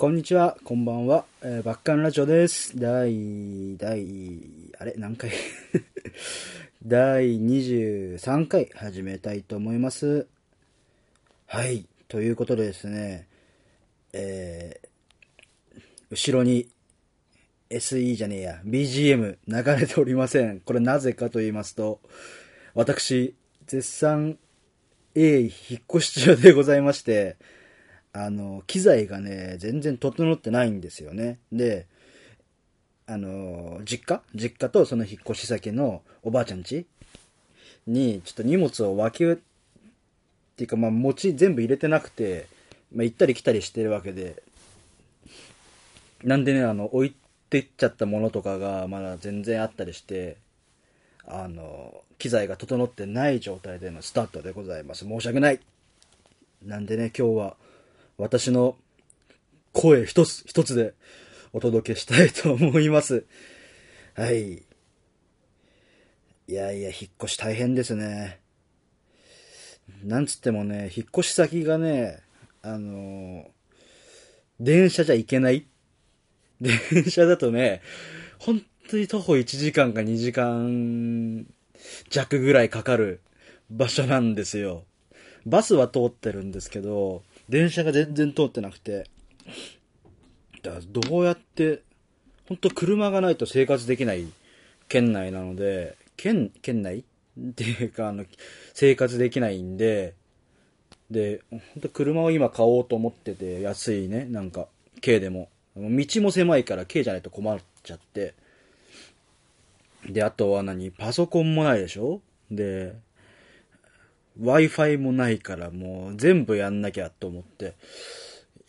こんにちは、こんばんは、えー、バッカンラジオです。第、第、あれ、何回？第23回始めたいと思います。はい、ということでですね、えー、後ろに SE じゃねえや、BGM 流れておりません。これなぜかと言いますと、私、絶賛 A 引っ越し中でございまして、あの、機材がね、全然整ってないんですよね。で、あの、実家？実家とその引っ越し先のおばあちゃん家に、ちょっと荷物を分け、っていうか、まあ、持ち全部入れてなくて、まあ、行ったり来たりしてるわけで、なんでね、あの、置いてっちゃったものとかがまだ全然あったりして、あの、機材が整ってない状態でのスタートでございます。申し訳ない。なんでね、今日は私の声一つ一つでお届けしたいと思います。はい。いやいや、引っ越し大変ですね。なんつってもね、引っ越し先がね、あの電車じゃ行けない電車だとね、本当に徒歩1時間か2時間弱ぐらいかかる場所なんですよ。バスは通ってるんですけど、電車が全然通ってなくて、だどうやって、本当車がないと生活できない県内なので、県、県内？っていうか、あの、生活できないんで、で、本当車を今買おうと思ってて、安いね、なんか、軽でも。道も狭いから軽じゃないと困っちゃって。で、あとは何？パソコンもないでしょ？で、Wi-Fi もないからもう全部やんなきゃと思って、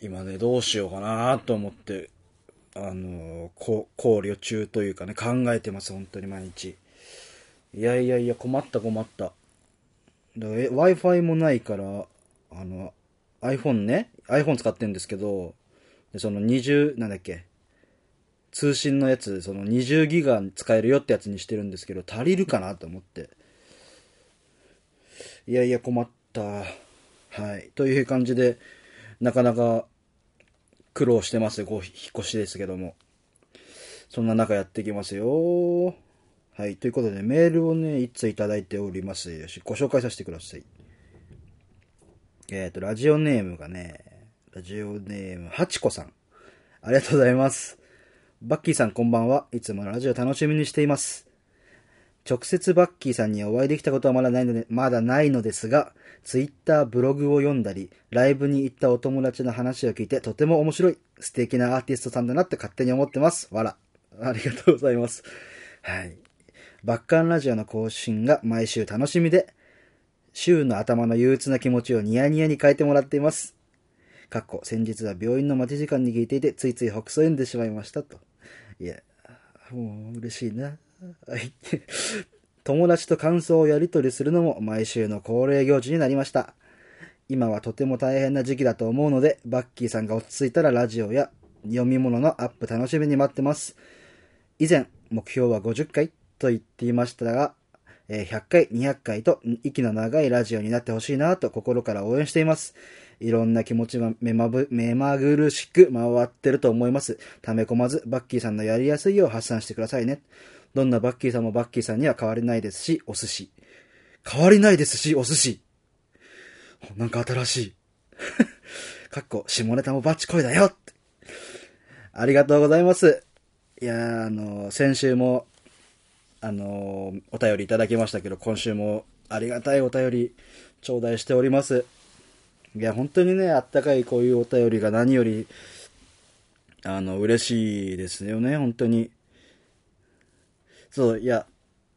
今ね、どうしようかなと思って、あの、こ考慮中というかね、考えてます、本当に毎日。いやいやいや、困った困った。Wi-Fi もないから、あの、iPhone ね、iPhone 使ってんですけど、でその20、なんだっけ、通信のやつ、その20ギガ使えるよってやつにしてるんですけど、足りるかなと思って。いやいや、困った。はい。という感じで、なかなか苦労してます、こう、引っ越しですけども。そんな中やっていきますよ。はい。ということで、メールをね、一通いただいております。よし、ご紹介させてください。えっ、と、ラジオネームがね、ラジオネーム、はちこさん。ありがとうございます。バッキーさんこんばんは。いつものラジオ楽しみにしています。直接バッキーさんにお会いできたことはまだないので、まだないのですが、ツイッター、ブログを読んだり、ライブに行ったお友達の話を聞いて、とても面白い、素敵なアーティストさんだなって勝手に思ってます。わら。ありがとうございます。はい。バッカンラジオの更新が毎週楽しみで、週の頭の憂鬱な気持ちをニヤニヤに変えてもらっています。かっこ、先日は病院の待ち時間に聞いていて、ついつい北斎んでしまいましたと。いや、もう嬉しいな。友達と感想をやり取りするのも毎週の恒例行事になりました。今はとても大変な時期だと思うので、バッキーさんが落ち着いたらラジオや読み物のアップ楽しみに待ってます。以前、目標は50回と言っていましたが、100回、200回と息の長いラジオになってほしいなと心から応援しています。いろんな気持ちが目まぶ目まぐるしく回ってると思います。溜め込まず、バッキーさんのやりやすいよう発散してくださいね。どんなバッキーさんもバッキーさんには変わりないですし、お寿司。変わりないですし、お寿司。なんか新しい。かっこ、下ネタもバッチコイだよってありがとうございます。いや、あのー先週も、あのーお便りいただきましたけど、今週もありがたいお便り頂戴しております。いや、本当にね、あったかいこういうお便りが何より、あの、嬉しいですよね、本当に。そう、いや、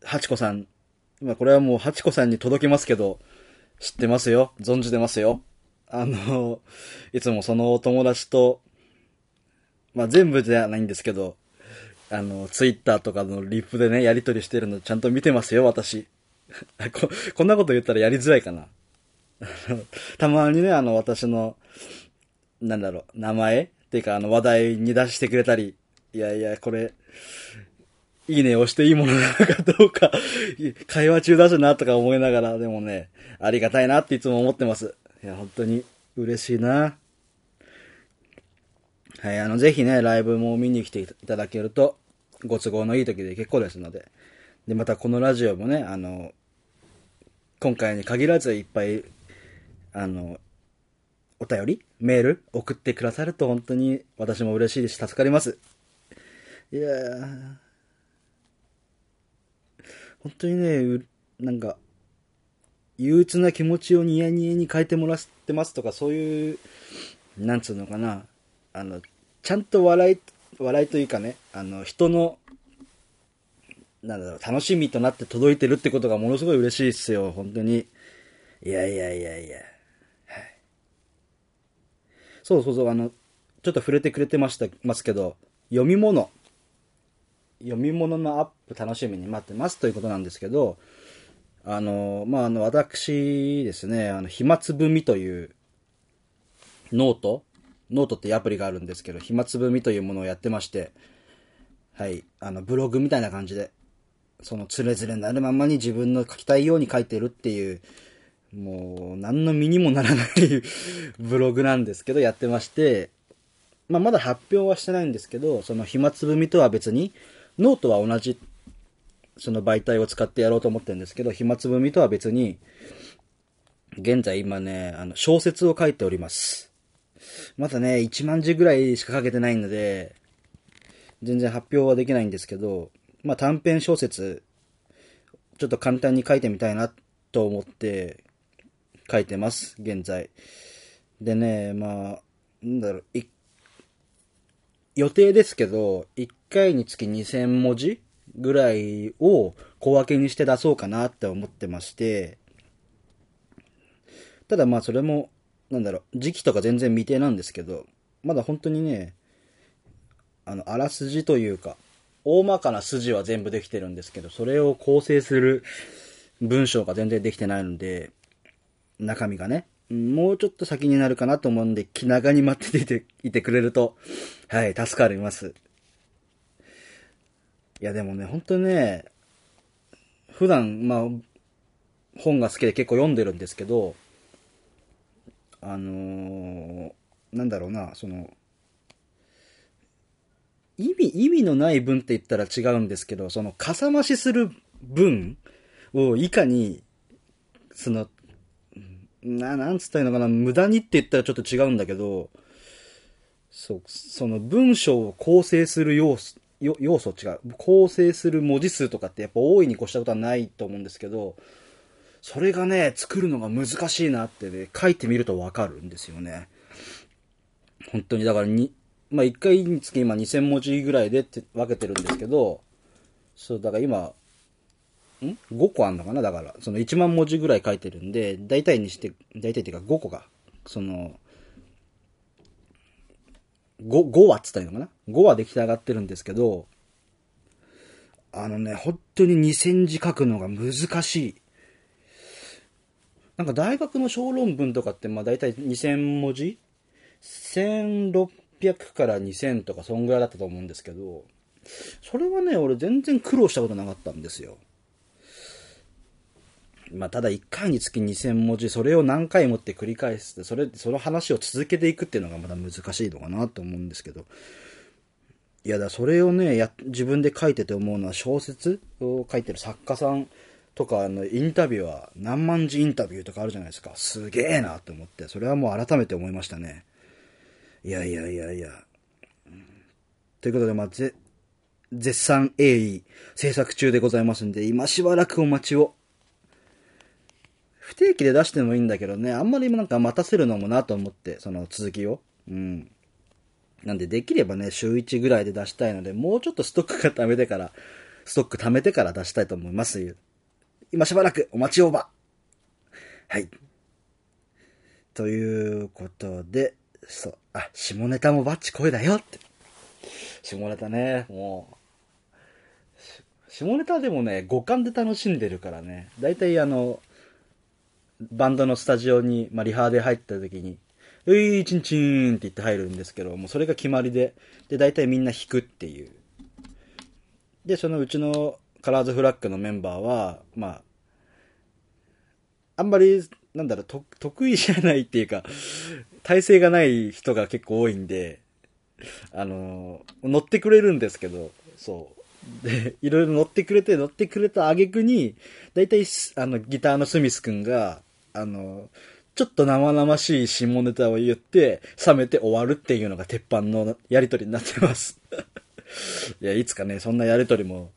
ハチコさん、まこれはもうハチコさんに届きますけど、知ってますよ。存じてますよ。あの、いつもそのお友達と、まあ全部じゃないんですけど、あの、ツイッターとかのリップでね、やりとりしてるのちゃんと見てますよ、私。ここんなこと言ったらやりづらいかな。たまにね、あの、私の、なんだろう、名前っていうか、あの、話題に出してくれたり、いやいや、これ、いいね押していいものなのかどうか、会話中だしなとか思いながら、でもね、ありがたいなっていつも思ってます。いや、本当に嬉しいな。はい、あの、ぜひね、ライブも見に来ていただけると、ご都合のいい時で結構ですので。で、またこのラジオもね、あの、今回に限らずいっぱい、あの、お便りメール送ってくださると本当に私も嬉しいし、助かります。いやー、本当にね、なんか、憂鬱な気持ちをニヤニヤに変えてもらってますとか、そういう、なんつうのかな、あの、ちゃんと笑い、笑いというかね、あの、人の、なんだろう、楽しみとなって届いてるってことがものすごい嬉しいっすよ、本当に。いやいやいやいや。はい。そうそうそう、あの、ちょっと触れてくれてました、ますけど、読み物。読み物のアップ楽しみに待ってますということなんですけど、あの、まあ、あの、私ですね、あの、暇つぶみという note note ってアプリがあるんですけど、暇つぶみというものをやってまして、はい、あの、ブログみたいな感じで、そのつれづれなるままに自分の書きたいように書いてるっていう、もう、何の身にもならない ブログなんですけど、やってまして、まあ、まだ発表はしてないんですけど、その暇つぶみとは別に、ノートは同じ、その媒体を使ってやろうと思ってるんですけど、暇つぶみとは別に、現在今ね、あの、小説を書いております。まだね、1万字ぐらいしか書けてないので、全然発表はできないんですけど、まあ短編小説、ちょっと簡単に書いてみたいなと思って書いてます、現在。でね、まあ、なんだろう、い予定ですけど、1回につき2000文字ぐらいを小分けにして出そうかなって思ってまして、ただまあそれも、なんだろう、時期とか全然未定なんですけど、まだ本当にね、あの、あらすじというか、大まかな筋は全部できてるんですけど、それを構成する文章が全然できてないので、中身がね、もうちょっと先になるかなと思うんで、気長に待っていていてくれると、はい、助かります。いや、でもね、本当にね、普段、まあ、本が好きで結構読んでるんですけど、あのーなんだろうな、その、意味、意味のない文って言ったら違うんですけど、その、かさ増しする文をいかに、その、な、なんつったらいいのかな、無駄にって言ったらちょっと違うんだけど、そう、その文章を構成する要素、要素違う。構成する文字数とかってやっぱ大いに越したことはないと思うんですけど、それがね、作るのが難しいなってね、書いてみるとわかるんですよね。本当に、だからに、まあ、1回につき今2000文字ぐらいでって分けてるんですけど、そう、だから今、ん ?5 個あんのかな？だから、その1万文字ぐらい書いてるんで、大体にして、大体っていうか5個が、その、5、5話っつったらいいのかな ?5 話出来上がってるんですけど、あのね、本当に2000字書くのが難しい。なんか大学の小論文とかってまあ大体2000文字 ?1600 から2000とかそんぐらいだったと思うんですけど、それはね、俺全然苦労したことなかったんですよ。まあ、ただ1回につき2000文字、それを何回もって繰り返すそれ、その話を続けていくっていうのがまだ難しいのかなと思うんですけど。いやだ、それをね、や、自分で書いてて思うのは小説を書いてる作家さんとか、の、インタビューは何万字インタビューとかあるじゃないですか。すげえなと思って、それはもう改めて思いましたね。いやいやいやいや。ということで、まあ、ぜ、絶賛鋭意制作中でございますんで、今しばらくお待ちを。不定期で出してもいいんだけどね、あんまりなんか待たせるのもなと思って、その続きを。うん。なんでできればね、週1ぐらいで出したいので、もうちょっとストックが貯めてから、ストック貯めてから出したいと思います。今しばらくお待ちをば。はい。ということで、そう、あ、下ネタもバッチ声だよって。下ネタね、もう、下ネタでもね、五感で楽しんでるからね。だいたいあの、バンドのスタジオに、まあ、リハで入った時に、ういチンチンって言って入るんですけど、もうそれが決まりで、で、大体みんな弾くっていう。で、そのうちのカラーズフラッグのメンバーは、まあ、あんまり、なんだろう、と得意じゃないっていうか、体勢がない人が結構多いんで、あの、乗ってくれるんですけど、そう。で、いろいろ乗ってくれて、乗ってくれた挙句に、だいたい、あの、ギターのスミスくんが、あの、ちょっと生々しい下ネタを言って、冷めて終わるっていうのが鉄板のやりとりになってます いや、いつかね、そんなやりとりも、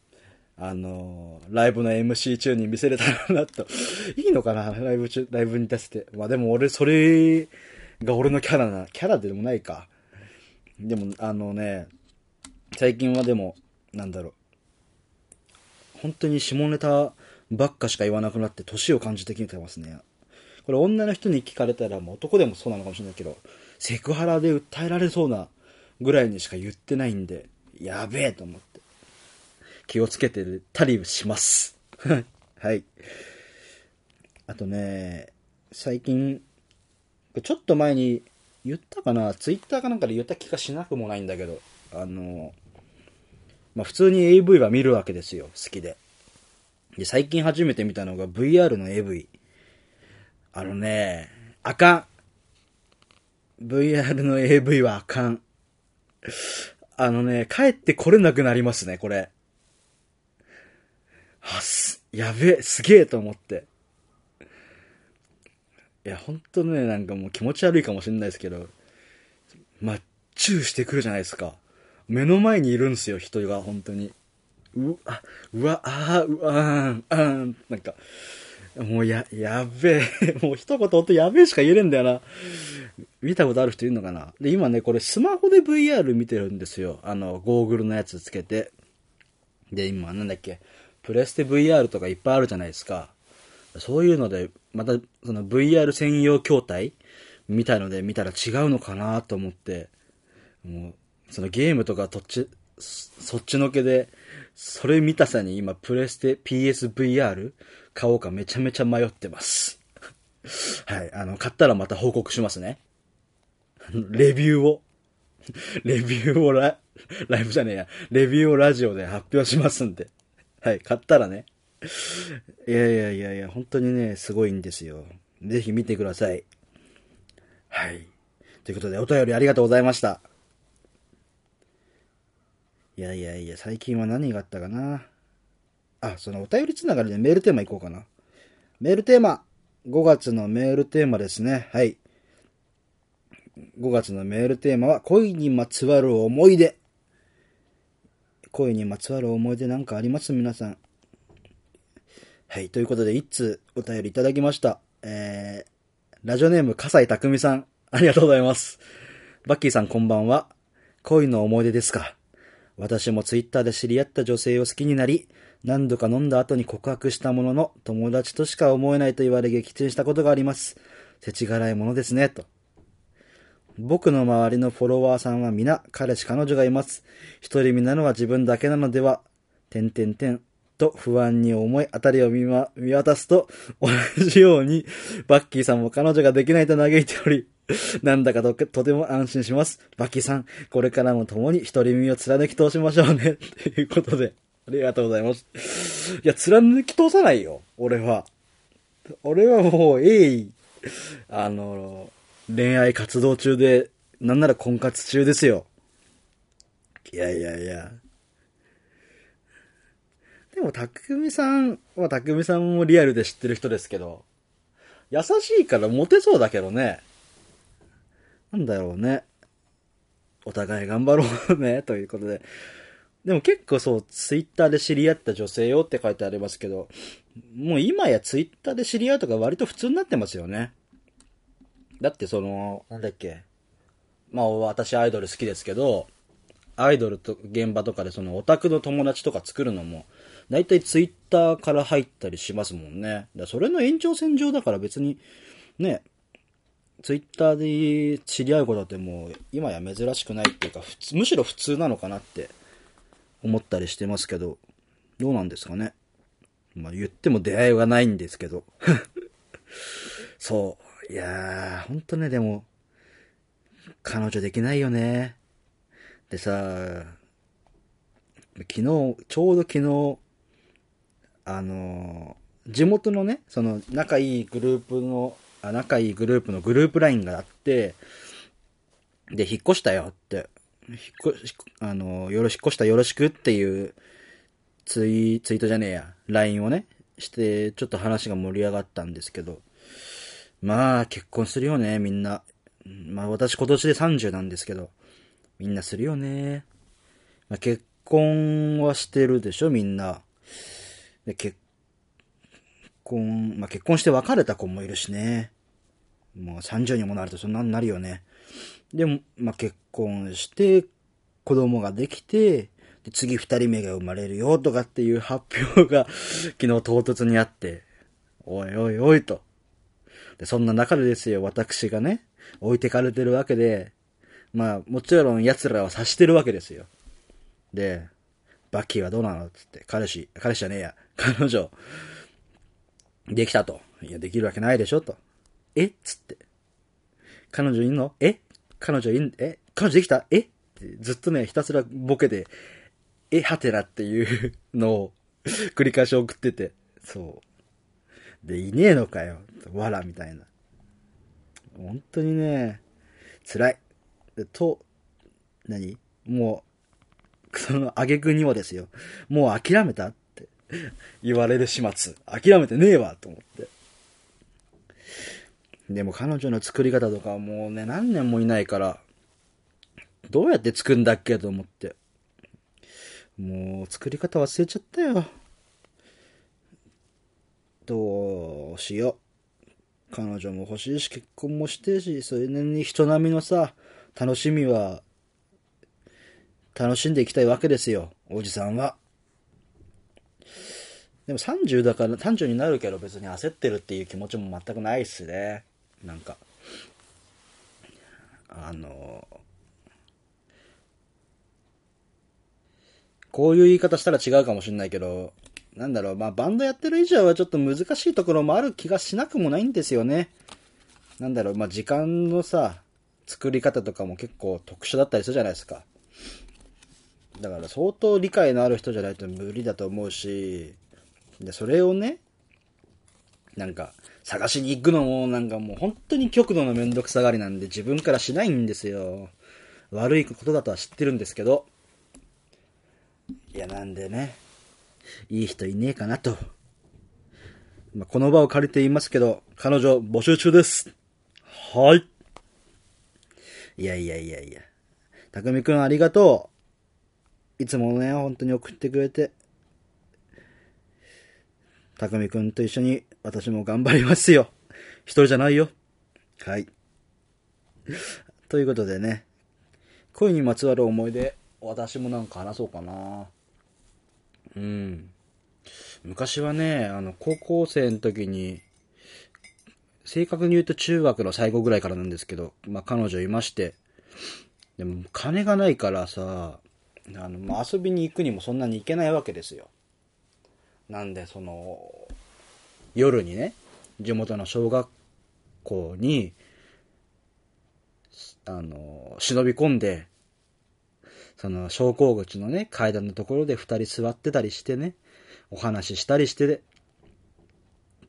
あのライブの MC 中に見せれたらなと。いいのかなライブ中、ライブに出して。まあでも俺、それが俺のキャラな、キャラでもないか。でも、あのね、最近はでも、なんだろう。本当に下ネタばっかしか言わなくなって年を感じてきてますね。これ女の人に聞かれたら、もう男でもそうなのかもしれないけど、セクハラで訴えられそうなぐらいにしか言ってないんで、やべえと思って。気をつけてたりします。はい。あとね、最近、ちょっと前に言ったかな、ツイッターかなんかで言った気がしなくもないんだけど、あの、まあ、普通に AV は見るわけですよ、好きで。で、最近初めて見たのが VR の AV。あのね、あかん。VR の AV はあかん。あのね、帰ってこれなくなりますね、これ。はす、やべえ、すげえと思って。いや、ほんとね、なんかもう気持ち悪いかもしんないですけど、まあ、チューしてくるじゃないですか。目の前にいるんすよ、人が、本当に。う、あ、うわ、あ、うわーん、あーん、なんか、もうや、やべえ。もう一言とやべえしか言えねえんだよな。見たことある人いるのかなで、今ね、これスマホで VR 見てるんですよ。あの、ゴーグルのやつつけて。で、今、なんだっけ、プレステ VR とかいっぱいあるじゃないですか。そういうので、また、その VR 専用筐体みたいので見たら違うのかなと思って、もう、そのゲームとかとっち、そっちのけで、それ見たさに今、プレステ PSVR 買おうかめちゃめちゃ迷ってます。はい。あの、買ったらまた報告しますね。レビューを。レビューをラ、ライブじゃねえや。レビューをラジオで発表しますんで。はい。買ったらね。いやいやいやいや、本当にね、すごいんですよ。ぜひ見てください。はい。ということで、お便りありがとうございました。いやいやいや、最近は何があったかな？あ、そのお便りつながりでメールテーマいこうかな。メールテーマ。5月のメールテーマですね。はい。5月のメールテーマは、恋にまつわる思い出。恋にまつわる思い出なんかあります？皆さん。はい。ということで、一通お便りいただきました。えー、ラジオネーム、笠井匠さん。ありがとうございます。バッキーさんこんばんは。恋の思い出ですか？私もツイッターで知り合った女性を好きになり、何度か飲んだ後に告白したものの、友達としか思えないと言われ撃沈したことがあります。世知辛いものですね、と。僕の周りのフォロワーさんは皆、彼氏彼女がいます。一人身なのは自分だけなのでは、てんてんてん、と不安に思い、あたりを見,、ま、見渡すと、同じように、バッキーさんも彼女ができないと嘆いており、なんだかととても安心します。バキさん、これからも共に一人身を貫き通しましょうね。ということで。ありがとうございます。いや、貫き通さないよ、俺は。俺はもう、鋭意、あの、恋愛活動中で、なんなら婚活中ですよ。いやいやいや。でも、たくみさんは、たくみさんもリアルで知ってる人ですけど、優しいからモテそうだけどね。なんだろうね。お互い頑張ろうね、ということで。でも結構そう、ツイッターで知り合った女性よって書いてありますけど、もう今やツイッターで知り合うとか割と普通になってますよね。だってその、なんだっけ。まあ私アイドル好きですけど、アイドルと現場とかでそのオタクの友達とか作るのも、大体ツイッターから入ったりしますもんね。だそれの延長線上だから別に、ね、ツイッターで知り合うことってもう今や珍しくないっていうか、むしろ普通なのかなって思ったりしてますけど、どうなんですかね。まあ言っても出会いはないんですけど。そう。いやー、ほんとね、でも、彼女できないよね。でさ、昨日、ちょうど昨日、あの地元のね、その仲いいグループの、仲いいグループのグループラインがあって、で、引っ越したよって引っ越し、あの、よろしっ越したよろしくっていうツイ、ツイートじゃねえや、LINE をね、して、ちょっと話が盛り上がったんですけど、まあ、結婚するよね、みんな。まあ、私今年で30なんですけど、みんなするよね。まあ、結婚はしてるでしょ、みんな。で、結婚、まあ、結婚して別れた子もいるしね。もう30にもなるとそんなになるよね。でも、まあ、結婚して、子供ができて、で次二人目が生まれるよとかっていう発表が 昨日唐突にあって、おいおいおいと。で、そんな中でですよ、私がね、置いてかれてるわけで、まあ、もちろん奴らは察してるわけですよ。で、バッキーはどうなの？つって、彼氏、彼氏じゃねえや、彼女、できたと。いや、できるわけないでしょと。え？っつって。彼女いんの？え？彼女いん、え？彼女できた？え？っずっとね、ひたすらボケで、え、はてなっていう のを 繰り返し送ってて、そう。で、いねえのかよ。わら、みたいな。本当にね、辛い。と、何？もう、その、あげくにはですよ。もう諦めた言われる始末。諦めてねえわ、と思って。でも彼女の作り方とかはもうね、何年もいないから、どうやって作るんだっけと思って。もう作り方忘れちゃったよ。どうしよう。彼女も欲しいし、結婚もしてるし、それなりに人並みのさ、楽しみは、楽しんでいきたいわけですよ、おじさんは。でも30だから、30になるけど別に焦ってるっていう気持ちも全くないっすね。なんか、あの、こういう言い方したら違うかもしれないけど、なんだろう、まあバンドやってる以上はちょっと難しいところもある気がしなくもないんですよね。なんだろう、まあ時間のさ、作り方とかも結構特殊だったりするじゃないですか。だから相当理解のある人じゃないと無理だと思うし、で、それをね、なんか、探しに行くのもなんかもう本当に極度のめんどくさがりなんで自分からしないんですよ。悪いことだとは知ってるんですけど。いや、なんでね、いい人いねえかなと。まあ、この場を借りて言いますけど、彼女募集中です。はい。いやいやいやいや。たくみくんありがとう。いつもね、本当に送ってくれて。たくみくんと一緒に私も頑張りますよ。一人じゃないよ。はい。ということでね、恋にまつわる思い出、私もなんか話そうかな。うん。昔はね、あの、高校生の時に、正確に言うと中学の最後ぐらいからなんですけど、まあ彼女いまして、でも金がないからさ、あの、まあ、遊びに行くにもそんなに行けないわけですよ。なんで、その、夜にね、地元の小学校に、あの、忍び込んで、その、昇降口のね、階段のところで二人座ってたりしてね、お話ししたりして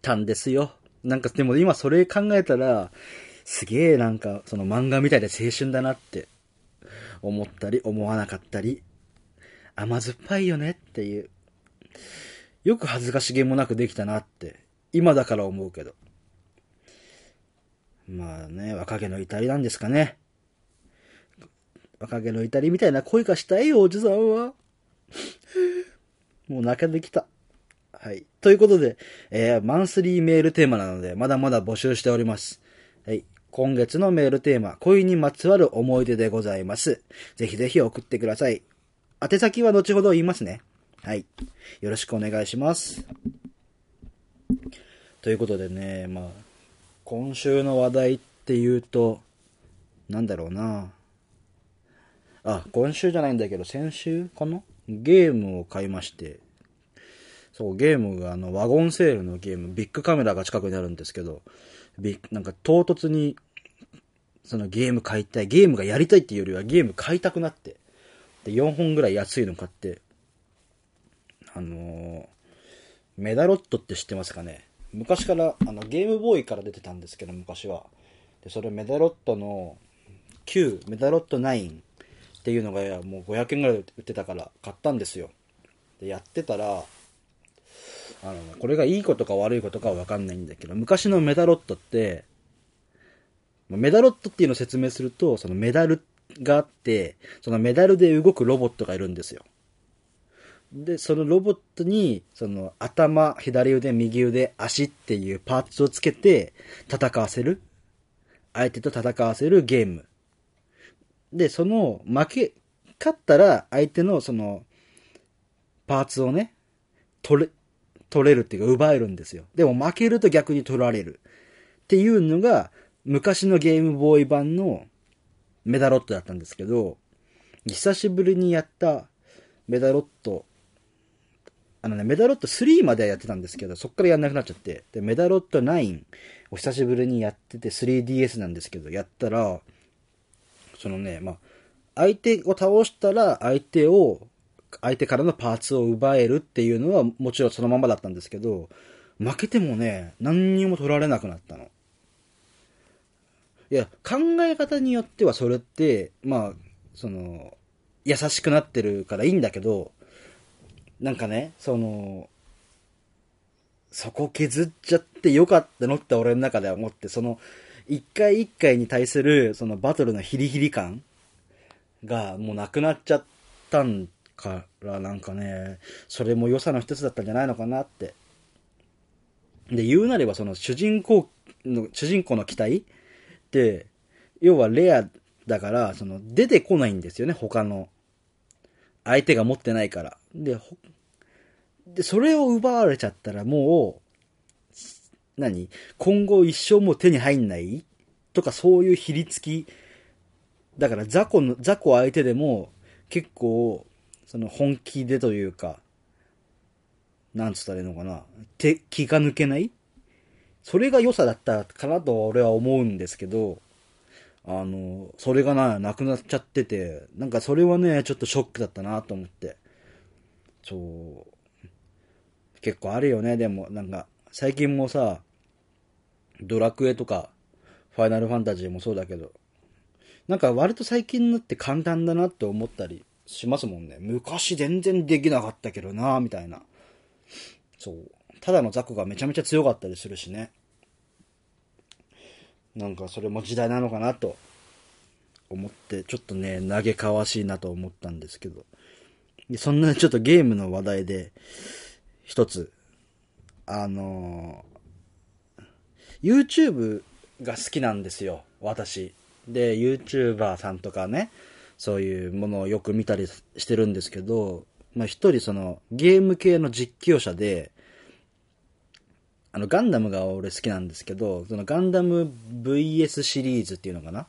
たんですよ。なんか、でも今それ考えたら、すげえなんか、その漫画みたいで青春だなって思ったり、思わなかったり、甘酸っぱいよねっていう。よく恥ずかしげもなくできたなって、今だから思うけど。まあね、若気の至りなんですかね。若気の至りみたいな恋がしたいよ、おじさんは。もう泣けてきた。はい。ということで、えー、マンスリーメールテーマなので、まだまだ募集しております。はい。今月のメールテーマ、恋にまつわる思い出でございます。ぜひぜひ送ってください。宛先は後ほど言いますね。はい。よろしくお願いします。ということでね、まあ、今週の話題っていうと、なんだろうな。あ、今週じゃないんだけど、先週かな？ゲームを買いまして、そう、ゲームがあの、ワゴンセールのゲーム、ビッグカメラが近くにあるんですけど、ビなんか唐突に、そのゲーム買いたい、ゲームがやりたいっていうよりはゲーム買いたくなって、で、4本ぐらい安いの買って、あの、メダロットって知ってますかね？昔から、あの、ゲームボーイから出てたんですけど、昔は。で、それメダロットの9、メダロット9っていうのがもう500円ぐらい売ってたから買ったんですよ。で、やってたら、あの、これがいいことか悪いことかはわかんないんだけど、昔のメダロットって、メダロットっていうのを説明すると、そのメダルがあって、そのメダルで動くロボットがいるんですよ。で、そのロボットに、その頭、左腕、右腕、足っていうパーツをつけて戦わせる。相手と戦わせるゲーム。で、その負け、勝ったら相手のそのパーツをね、取れ、取れるっていうか奪えるんですよ。でも負けると逆に取られる。っていうのが昔のゲームボーイ版のメダロットだったんですけど、久しぶりにやったメダロットあのね、メダロット3まではやってたんですけど、そっからやんなくなっちゃって、で、メダロット9を久しぶりにやってて 3DS なんですけど、やったら、そのね、まあ、相手を倒したら相手を、相手からのパーツを奪えるっていうのはもちろんそのままだったんですけど、負けてもね、何にも取られなくなったの。いや、考え方によってはそれって、まあ、その、優しくなってるからいいんだけど、なんかね、その、そこ削っちゃってよかったのって俺の中では思って、その、一回一回に対する、そのバトルのヒリヒリ感がもうなくなっちゃったんからなんかね、それも良さの一つだったんじゃないのかなって。で、言うなればその主人公の、主人公の機体って、要はレアだから、その出てこないんですよね、他の。相手が持ってないから。で、で、それを奪われちゃったらもう、何？今後一生もう手に入んないとかそういうひりつき。だから雑魚の、雑魚相手でも結構、その本気でというか、なんつったらいいのかな？手、気が抜けない？それが良さだったかなと俺は思うんですけど、あの、それがな、なくなっちゃってて、なんかそれはね、ちょっとショックだったなと思って。そう。結構あるよね、でも、なんか、最近もさ、ドラクエとか、ファイナルファンタジーもそうだけど、なんか割と最近になって簡単だなって思ったりしますもんね。昔全然できなかったけどなみたいな。そう。ただの雑魚がめちゃめちゃ強かったりするしね。なんかそれも時代なのかなと思って、ちょっとね、嘆かわしいなと思ったんですけど。そんなちょっとゲームの話題で、一つ、あのー、YouTube が好きなんですよ、私。で、YouTuber さんとかね、そういうものをよく見たりしてるんですけど、まあ一人そのゲーム系の実況者で、あの、ガンダムが俺好きなんですけど、そのガンダム VS シリーズっていうのかな？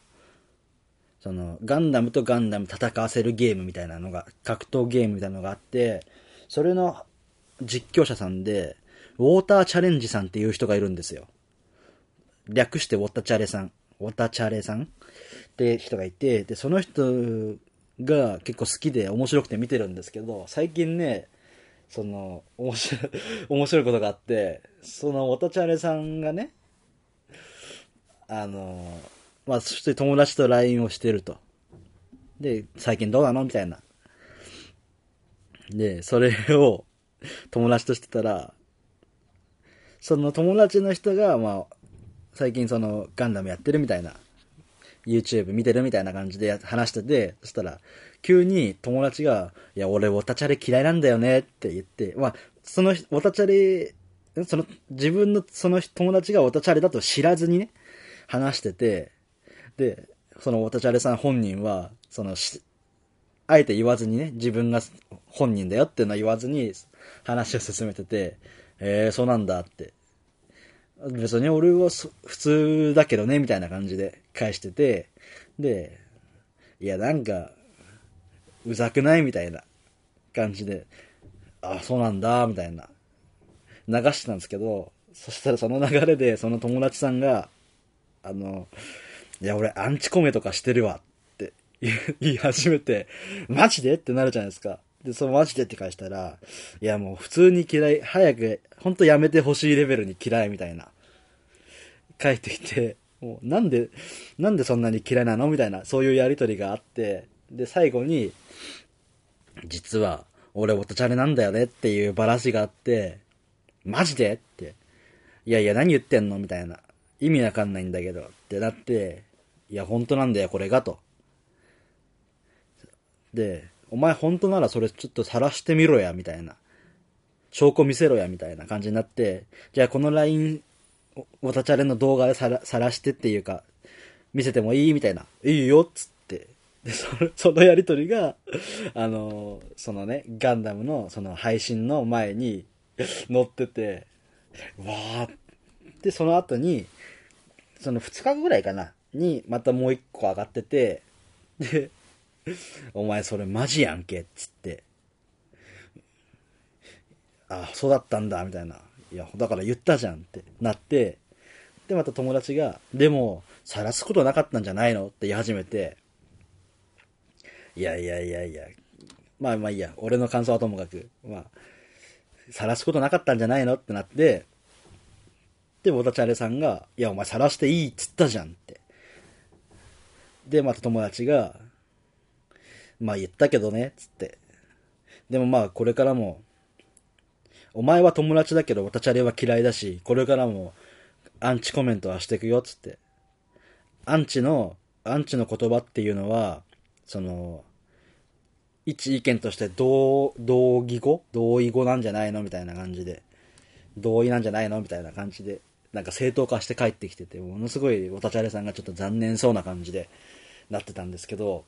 その、ガンダムとガンダム戦わせるゲームみたいなのが、格闘ゲームみたいなのがあって、それの実況者さんで、ウォーターチャレンジさんっていう人がいるんですよ。略してウォッターチャレさん。ウォッターチャレさんって人がいて、で、その人が結構好きで面白くて見てるんですけど、最近ね、その、面白い、面白いことがあって、その、おたちゃれさんがね、あの、まあ、そして友達と LINE をしてると。で、最近どうなの？みたいな。で、それを友達としてたら、その友達の人が、まあ、最近そのガンダムやってるみたいな、YouTube 見てるみたいな感じで話してて、そしたら、急に友達が、いや、俺、オタチャレ嫌いなんだよねって言って、まあ、その、オタチャレ、その、自分のその友達がオタチャレだと知らずにね、話してて、で、そのオタチャレさん本人は、その、あえて言わずにね、自分が本人だよっていうのは言わずに、話を進めてて、えー、そうなんだって。別に俺は普通だけどね、みたいな感じで返してて、で、いや、なんか、うざくない？みたいな感じで、あ、そうなんだ、みたいな。流してたんですけど、そしたらその流れで、その友達さんが、あの、いや、俺アンチコメとかしてるわって 言い始めて、マジでってなるじゃないですか。で、そのマジでって返したら、いやもう普通に嫌い、早く、ほんとやめてほしいレベルに嫌いみたいな。書いてきて、もうなんで、なんでそんなに嫌いなのみたいな、そういうやりとりがあって、で、最後に、実は、俺オタチャレなんだよねっていうバラシがあって、マジで？って。いやいや、何言ってんの？みたいな。意味わかんないんだけど。ってなって、いや、本当なんだよ、これが、と。で、お前本当ならそれちょっと晒してみろや、みたいな。証拠見せろや、みたいな感じになって、じゃあこの LINE、おオタチャレの動画でさら晒してっていうか、見せてもいい？みたいな。いいよ、っつって。で、その、そのやりとりが、あの、そのね、ガンダムのその配信の前に 載ってて、わーで、その後に、その2日後ぐらいかな、に、またもう1個上がってて、で、お前それマジやんけ、っつって。あ、そうだったんだ、みたいな。いや、だから言ったじゃんってなって、で、また友達が、でも、晒すことなかったんじゃないの？って言い始めて、いやいやいやいや、まあまあいいや、俺の感想はともかく、まあ、晒すことなかったんじゃないの？ってなって、で、ボタチャレさんが、いや、お前晒していいっつったじゃんって。で、また友達が、まあ言ったけどね、つって。でもまあこれからも、お前は友達だけど、ボタチャレは嫌いだし、これからも、アンチコメントはしていくよ、つって。アンチの、アンチの言葉っていうのは、その、一意見として同、同義語？同意語なんじゃないの？みたいな感じで。同意なんじゃないの？みたいな感じで。なんか正当化して帰ってきてて、ものすごい、おたちゃれさんがちょっと残念そうな感じでなってたんですけど、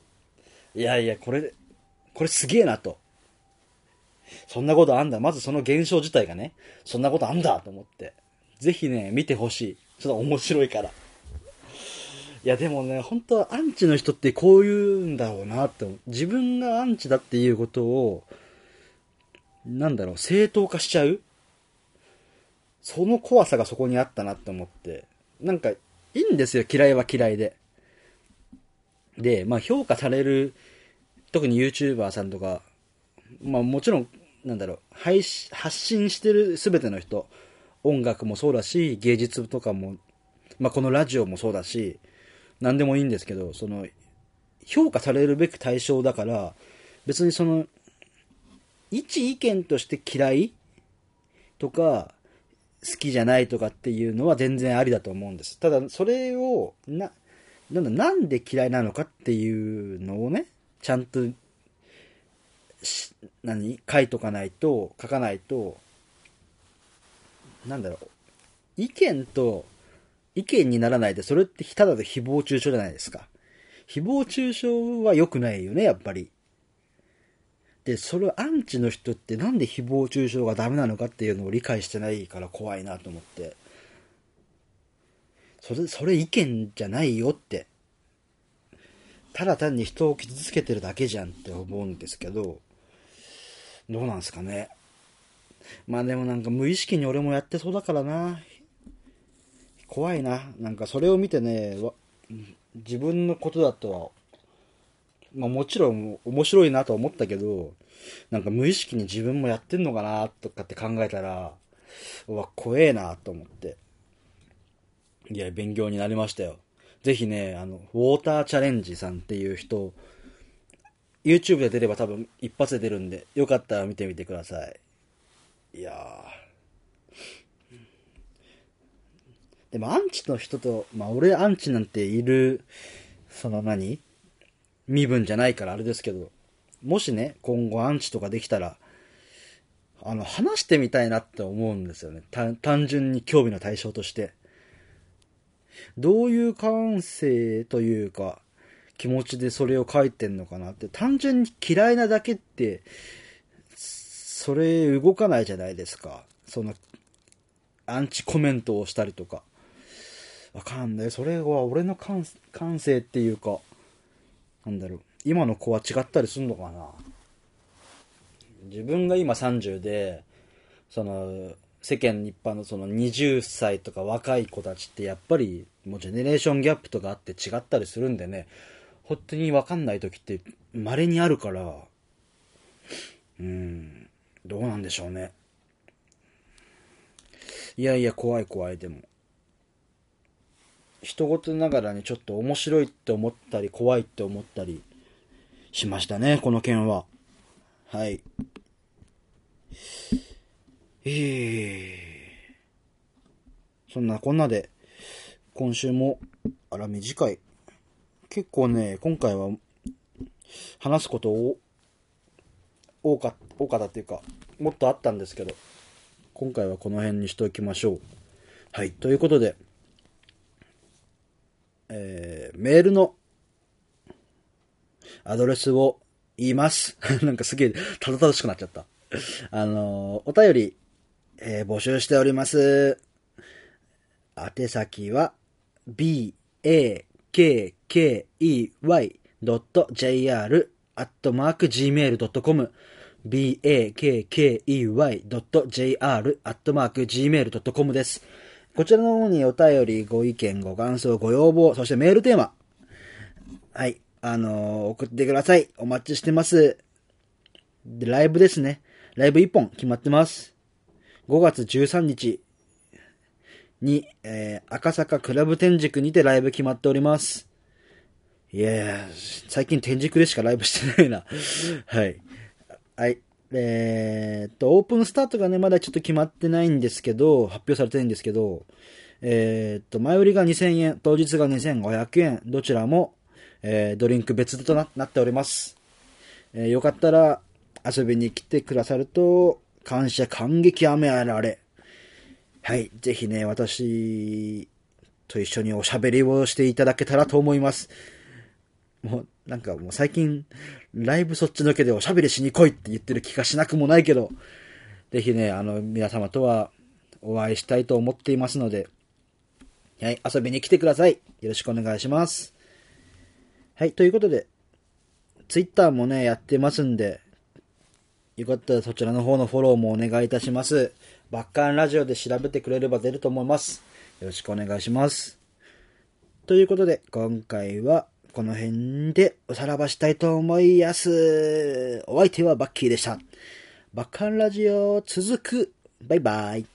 いやいや、これ、これすげえなと。そんなことあんだ。まずその現象自体がね、そんなことあんだと思って。ぜひね、見てほしい。ちょっと面白いから。いやでもね、本当はアンチの人ってこう言うんだろうなって思う。自分がアンチだっていうことを、なんだろう、正当化しちゃうその怖さがそこにあったなって思って。なんか、いいんですよ、嫌いは嫌いで。で、まあ評価される、特に YouTuber さんとか、まあもちろん、なんだろう、配信、発信してるすべての人、音楽もそうだし、芸術とかも、まあこのラジオもそうだし、何でもいいんですけど、その、評価されるべき対象だから、別にその、一意見として嫌いとか、好きじゃないとかっていうのは全然ありだと思うんです。ただ、それを、な、なんだ、なんで嫌いなのかっていうのをね、ちゃんと、し、何書いとかないと、書かないと、なんだろう、意見と、意見にならないで、それってただで誹謗中傷じゃないですか。誹謗中傷は良くないよね、やっぱり。で、それアンチの人ってなんで誹謗中傷がダメなのかっていうのを理解してないから怖いなと思って。それ、それ意見じゃないよって。ただ単に人を傷つけてるだけじゃんって思うんですけど、どうなんすかね。まあでもなんか無意識に俺もやってそうだからな。怖いな。なんかそれを見てね、自分のことだとは、まあもちろん面白いなと思ったけど、なんか無意識に自分もやってんのかなとかって考えたら、うわ、怖えなと思って。いや、勉強になりましたよ。ぜひね、あの、ウォーターチャレンジさんっていう人、YouTube で出れば多分一発で出るんで、よかったら見てみてください。いやー。でもアンチの人と、まあ俺アンチなんている、その何身分じゃないからあれですけど、もしね、今後アンチとかできたら、あの、話してみたいなって思うんですよね。単単純に興味の対象として。どういう感性というか、気持ちでそれを書いてんのかなって。単純に嫌いなだけって、それ動かないじゃないですか。その、アンチコメントをしたりとか。わかんない。それは俺の感感性っていうか、なんだろう。今の子は違ったりすんのかな自分が今30で、その、世間一般のその20歳とか若い子たちってやっぱりもうジェネレーションギャップとかあって違ったりするんでね、本当にわかんない時って稀にあるから、うん、どうなんでしょうね。いやいや、怖い怖い、でも。人事ながらにちょっと面白いって思ったり、怖いって思ったり、しましたね、この件は。はい。ええー、そんなこんなで、今週も、あら短い。結構ね、今回は、話すことを、多か、多かったっていうか、もっとあったんですけど、今回はこの辺にしておきましょう。はい。ということで、えー、メールのアドレスを言います。なんかすげえ、たどたどしくなっちゃった。あのー、お便り、えー、募集しております。宛先は、b a k k e y.jr.gmail.com b a k k e y.jr.gmail.com です。こちらの方にお便り、ご意見、ご感想、ご要望、そしてメールテーマ。はい。あのー、送ってください。お待ちしてます。で、ライブですね。ライブ1本決まってます。5月13日に、えー、赤坂クラブ天竺にてライブ決まっております。いや最近天竺でしかライブしてないな。はい。はい。えー、っと、オープンスタートがね、まだちょっと決まってないんですけど、発表されてないんですけど、えー、っと、前売りが2000円、当日が2500円、どちらも、えー、ドリンク別となっております。えー、よかったら遊びに来てくださると、感謝感激雨あられ。はい、ぜひね、私と一緒におしゃべりをしていただけたらと思います。もう、なんかもう最近、ライブそっちのけでおしゃべりしに来いって言ってる気がしなくもないけど、ぜひね、あの、皆様とはお会いしたいと思っていますので、はい、遊びに来てください。よろしくお願いします。はい、ということで、ツイッターもね、やってますんで、よかったらそちらの方のフォローもお願いいたします。バッカンラジオで調べてくれれば出ると思います。よろしくお願いします。ということで、今回はこの辺でおさらばしたいと思います。お相手はバッキーでした。バッカンラジオ続く。バイバイ。